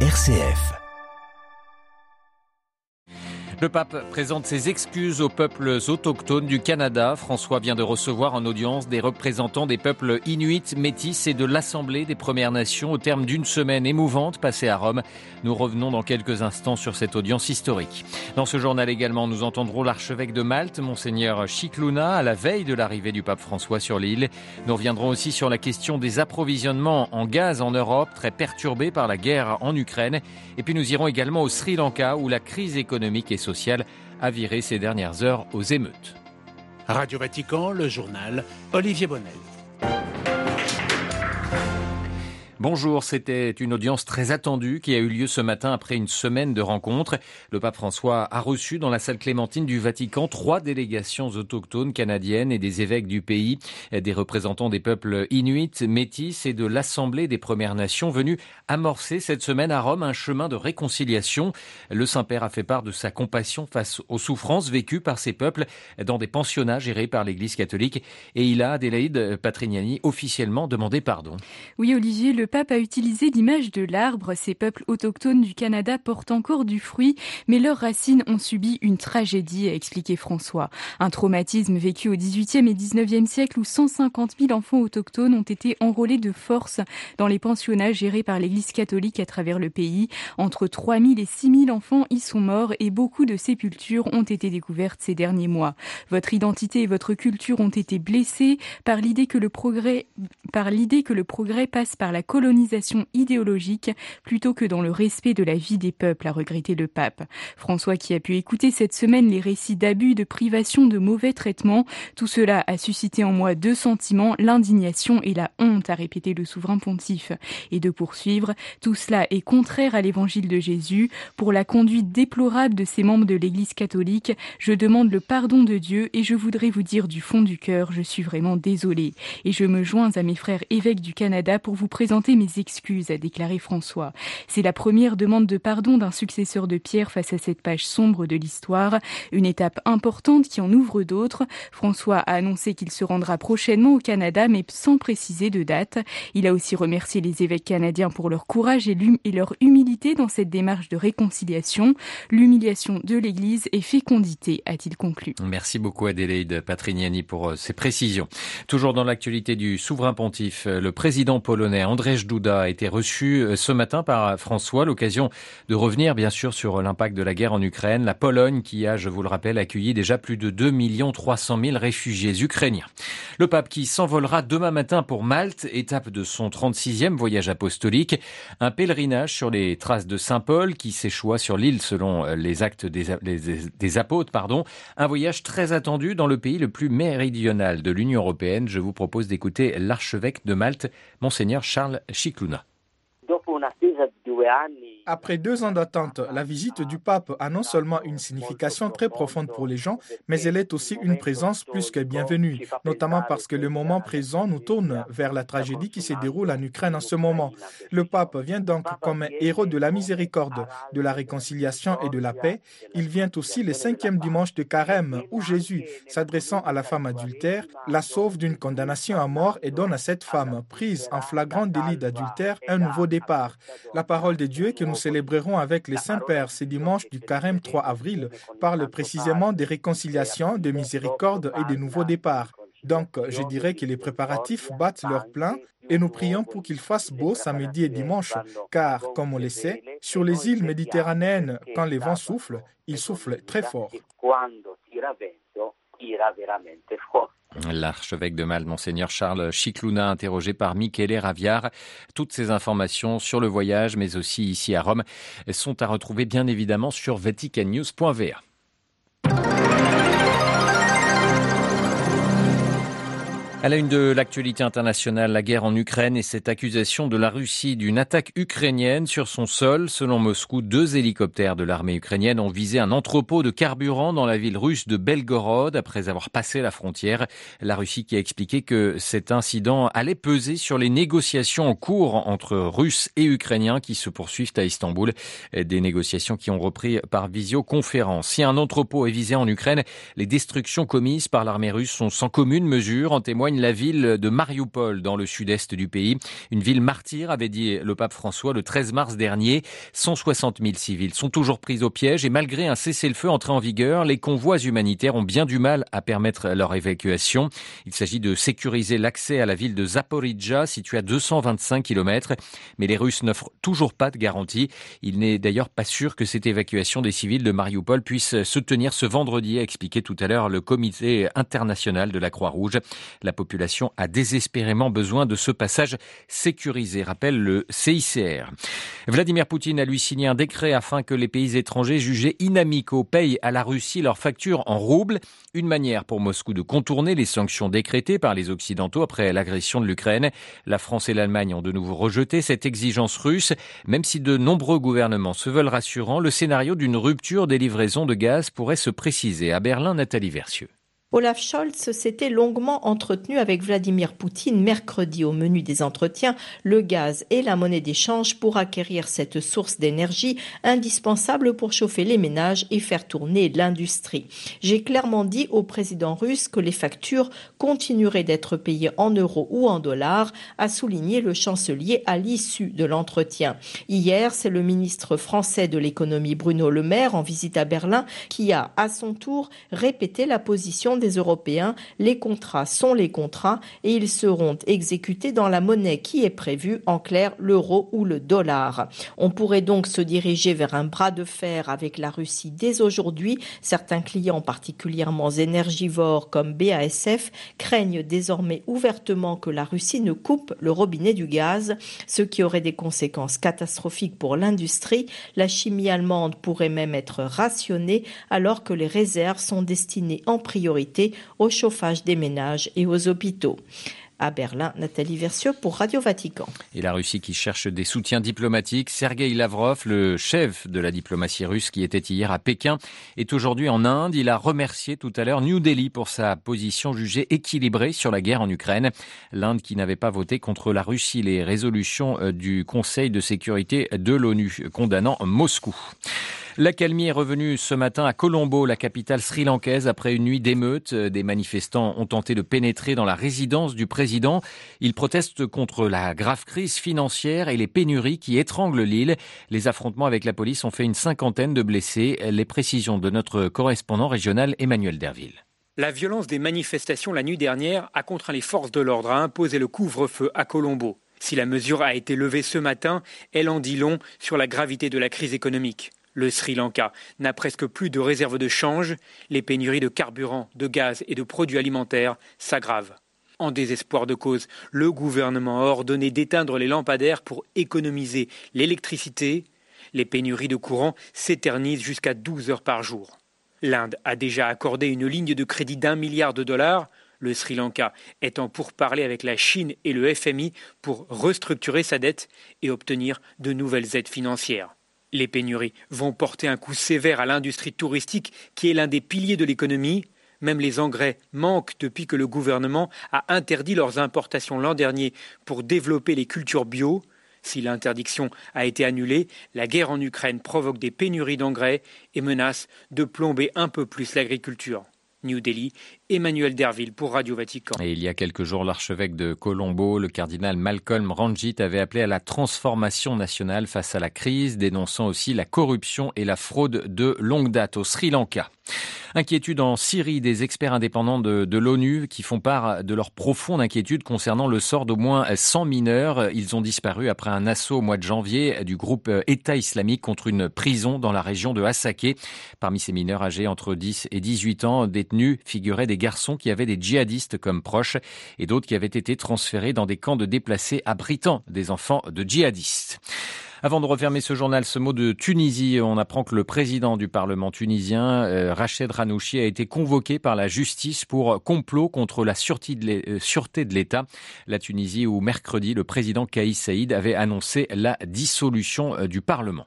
RCF. Le pape présente ses excuses aux peuples autochtones du Canada. François vient de recevoir en audience des représentants des peuples inuits, métis et de l'Assemblée des Premières Nations au terme d'une semaine émouvante passée à Rome. Nous revenons dans quelques instants sur cette audience historique. Dans ce journal également, nous entendrons l'archevêque de Malte, monseigneur Chicluna, à la veille de l'arrivée du pape François sur l'île. Nous reviendrons aussi sur la question des approvisionnements en gaz en Europe, très perturbés par la guerre en Ukraine. Et puis nous irons également au Sri Lanka où la crise économique est a viré ces dernières heures aux émeutes. Radio Vatican, le journal Olivier Bonnel. Bonjour, c'était une audience très attendue qui a eu lieu ce matin après une semaine de rencontres. Le pape François a reçu dans la salle Clémentine du Vatican trois délégations autochtones canadiennes et des évêques du pays, des représentants des peuples inuits, métis et de l'Assemblée des Premières Nations venus amorcer cette semaine à Rome un chemin de réconciliation. Le Saint-Père a fait part de sa compassion face aux souffrances vécues par ces peuples dans des pensionnats gérés par l'Église catholique et il a, Adélaïde Patrignani, officiellement demandé pardon. Oui, Olivier, pape a utilisé l'image de l'arbre. Ces peuples autochtones du Canada portent encore du fruit, mais leurs racines ont subi une tragédie, a expliqué François. Un traumatisme vécu au XVIIIe et XIXe siècle où 150 000 enfants autochtones ont été enrôlés de force dans les pensionnats gérés par l'Église catholique à travers le pays. Entre 3 000 et 6 000 enfants y sont morts et beaucoup de sépultures ont été découvertes ces derniers mois. Votre identité et votre culture ont été blessées par l'idée que le progrès, par l'idée que le progrès passe par la colonisation idéologique plutôt que dans le respect de la vie des peuples, a regretté le pape. François qui a pu écouter cette semaine les récits d'abus, de privation, de mauvais traitements, tout cela a suscité en moi deux sentiments, l'indignation et la honte, a répété le souverain pontife. Et de poursuivre, tout cela est contraire à l'évangile de Jésus. Pour la conduite déplorable de ces membres de l'Église catholique, je demande le pardon de Dieu et je voudrais vous dire du fond du cœur, je suis vraiment désolé. Et je me joins à mes frères évêques du Canada pour vous présenter mes excuses, a déclaré François. C'est la première demande de pardon d'un successeur de Pierre face à cette page sombre de l'histoire, une étape importante qui en ouvre d'autres. François a annoncé qu'il se rendra prochainement au Canada, mais sans préciser de date. Il a aussi remercié les évêques canadiens pour leur courage et, et leur humilité dans cette démarche de réconciliation. L'humiliation de l'Église et fécondité, a-t-il conclu. Merci beaucoup Adélaïde Patrignani pour euh, ces précisions. Toujours dans l'actualité du souverain pontife, le président polonais André Douda a été reçu euh, ce matin par François, l'occasion de revenir bien sûr sur l'impact de la guerre en Ukraine. La Pologne qui a, je vous le rappelle, accueilli déjà plus de 2 300 000 réfugiés ukrainiens. Le pape qui s'envolera demain matin pour Malte, étape de son 36e voyage apostolique. Un pèlerinage sur les traces de Saint Paul qui s'échoua sur l'île selon euh, les actes des, des apôtres. Pardon. Un voyage très attendu dans le pays le plus méridional de l'Union européenne. Je vous propose d'écouter l'archevêque de Malte, monseigneur Charles Shikuna. Dopo un'attesa di due anni Après deux ans d'attente, la visite du pape a non seulement une signification très profonde pour les gens, mais elle est aussi une présence plus que bienvenue, notamment parce que le moment présent nous tourne vers la tragédie qui se déroule en Ukraine en ce moment. Le pape vient donc comme un héros de la miséricorde, de la réconciliation et de la paix. Il vient aussi le cinquième dimanche de carême où Jésus, s'adressant à la femme adultère, la sauve d'une condamnation à mort et donne à cette femme, prise en flagrant délit d'adultère, un nouveau départ. La parole de Dieu que nous célébrerons avec les Saints-Pères ce dimanche du carême 3 avril parle précisément des réconciliations, de miséricorde et de nouveaux départs. Donc, je dirais que les préparatifs battent leur plein et nous prions pour qu'il fasse beau samedi et dimanche, car, comme on le sait, sur les îles méditerranéennes, quand les vents soufflent, ils soufflent très fort. L'archevêque de Malte, Monseigneur Charles Chicluna, interrogé par Michele Raviard. Toutes ces informations sur le voyage, mais aussi ici à Rome, sont à retrouver bien évidemment sur vaticannews.va. À la une de l'actualité internationale, la guerre en Ukraine et cette accusation de la Russie d'une attaque ukrainienne sur son sol. Selon Moscou, deux hélicoptères de l'armée ukrainienne ont visé un entrepôt de carburant dans la ville russe de Belgorod après avoir passé la frontière. La Russie qui a expliqué que cet incident allait peser sur les négociations en cours entre Russes et Ukrainiens qui se poursuivent à Istanbul. Des négociations qui ont repris par visioconférence. Si un entrepôt est visé en Ukraine, les destructions commises par l'armée russe sont sans commune mesure, en témoigne la ville de Mariupol dans le sud-est du pays. Une ville martyre, avait dit le pape François le 13 mars dernier. 160 000 civils sont toujours pris au piège et malgré un cessez-le-feu entré en vigueur, les convois humanitaires ont bien du mal à permettre leur évacuation. Il s'agit de sécuriser l'accès à la ville de Zaporizhia, située à 225 km. Mais les Russes n'offrent toujours pas de garantie. Il n'est d'ailleurs pas sûr que cette évacuation des civils de Mariupol puisse se tenir ce vendredi, a expliqué tout à l'heure le comité international de la Croix-Rouge. La population a désespérément besoin de ce passage sécurisé, rappelle le CICR. Vladimir Poutine a lui signé un décret afin que les pays étrangers jugés inamicaux payent à la Russie leurs factures en roubles, une manière pour Moscou de contourner les sanctions décrétées par les Occidentaux après l'agression de l'Ukraine. La France et l'Allemagne ont de nouveau rejeté cette exigence russe, même si de nombreux gouvernements se veulent rassurants, le scénario d'une rupture des livraisons de gaz pourrait se préciser. À Berlin, Nathalie Versieux. Olaf Scholz s'était longuement entretenu avec Vladimir Poutine mercredi au menu des entretiens, le gaz et la monnaie d'échange pour acquérir cette source d'énergie indispensable pour chauffer les ménages et faire tourner l'industrie. J'ai clairement dit au président russe que les factures continueraient d'être payées en euros ou en dollars, a souligné le chancelier à l'issue de l'entretien. Hier, c'est le ministre français de l'économie Bruno Le Maire en visite à Berlin qui a à son tour répété la position des Européens, les contrats sont les contrats et ils seront exécutés dans la monnaie qui est prévue, en clair l'euro ou le dollar. On pourrait donc se diriger vers un bras de fer avec la Russie dès aujourd'hui. Certains clients particulièrement énergivores comme BASF craignent désormais ouvertement que la Russie ne coupe le robinet du gaz, ce qui aurait des conséquences catastrophiques pour l'industrie. La chimie allemande pourrait même être rationnée alors que les réserves sont destinées en priorité au chauffage des ménages et aux hôpitaux. À Berlin, Nathalie Versieux pour Radio Vatican. Et la Russie qui cherche des soutiens diplomatiques. Sergei Lavrov, le chef de la diplomatie russe qui était hier à Pékin, est aujourd'hui en Inde. Il a remercié tout à l'heure New Delhi pour sa position jugée équilibrée sur la guerre en Ukraine. L'Inde qui n'avait pas voté contre la Russie les résolutions euh, du Conseil de sécurité de l'ONU condamnant Moscou. L'accalmie est revenue ce matin à Colombo, la capitale sri-lankaise, après une nuit d'émeutes. Des manifestants ont tenté de pénétrer dans la résidence du président. Ils protestent contre la grave crise financière et les pénuries qui étranglent l'île. Les affrontements avec la police ont fait une cinquantaine de blessés. Les précisions de notre correspondant régional Emmanuel Derville. La violence des manifestations la nuit dernière a contraint les forces de l'ordre à imposer le couvre-feu à Colombo. Si la mesure a été levée ce matin, elle en dit long sur la gravité de la crise économique. Le Sri Lanka n'a presque plus de réserves de change, les pénuries de carburant, de gaz et de produits alimentaires s'aggravent. En désespoir de cause, le gouvernement a ordonné d'éteindre les lampadaires pour économiser l'électricité. Les pénuries de courant s'éternisent jusqu'à 12 heures par jour. L'Inde a déjà accordé une ligne de crédit d'un milliard de dollars, le Sri Lanka étant pour parler avec la Chine et le FMI pour restructurer sa dette et obtenir de nouvelles aides financières. Les pénuries vont porter un coup sévère à l'industrie touristique qui est l'un des piliers de l'économie. Même les engrais manquent depuis que le gouvernement a interdit leurs importations l'an dernier pour développer les cultures bio. Si l'interdiction a été annulée, la guerre en Ukraine provoque des pénuries d'engrais et menace de plomber un peu plus l'agriculture. New Delhi, Emmanuel Derville pour Radio Vatican. Et il y a quelques jours, l'archevêque de Colombo, le cardinal Malcolm Ranjit, avait appelé à la transformation nationale face à la crise, dénonçant aussi la corruption et la fraude de longue date au Sri Lanka. Inquiétude en Syrie des experts indépendants de, l'ONU qui font part de leur profonde inquiétude concernant le sort d'au moins 100 mineurs. Ils ont disparu après un assaut au mois de janvier du groupe État islamique contre une prison dans la région de Hassaké. Parmi ces mineurs âgés entre 10 et 18 ans détenus figuraient des garçons qui avaient des djihadistes comme proches et d'autres qui avaient été transférés dans des camps de déplacés abritant des enfants de djihadistes. Avant de refermer ce journal, ce mot de Tunisie, on apprend que le président du Parlement tunisien, euh, Rached Ranouchi, a été convoqué par la justice pour complot contre la euh, sûreté de l'État. La Tunisie où mercredi, le président Kaïs Saïd avait annoncé la dissolution euh, du Parlement.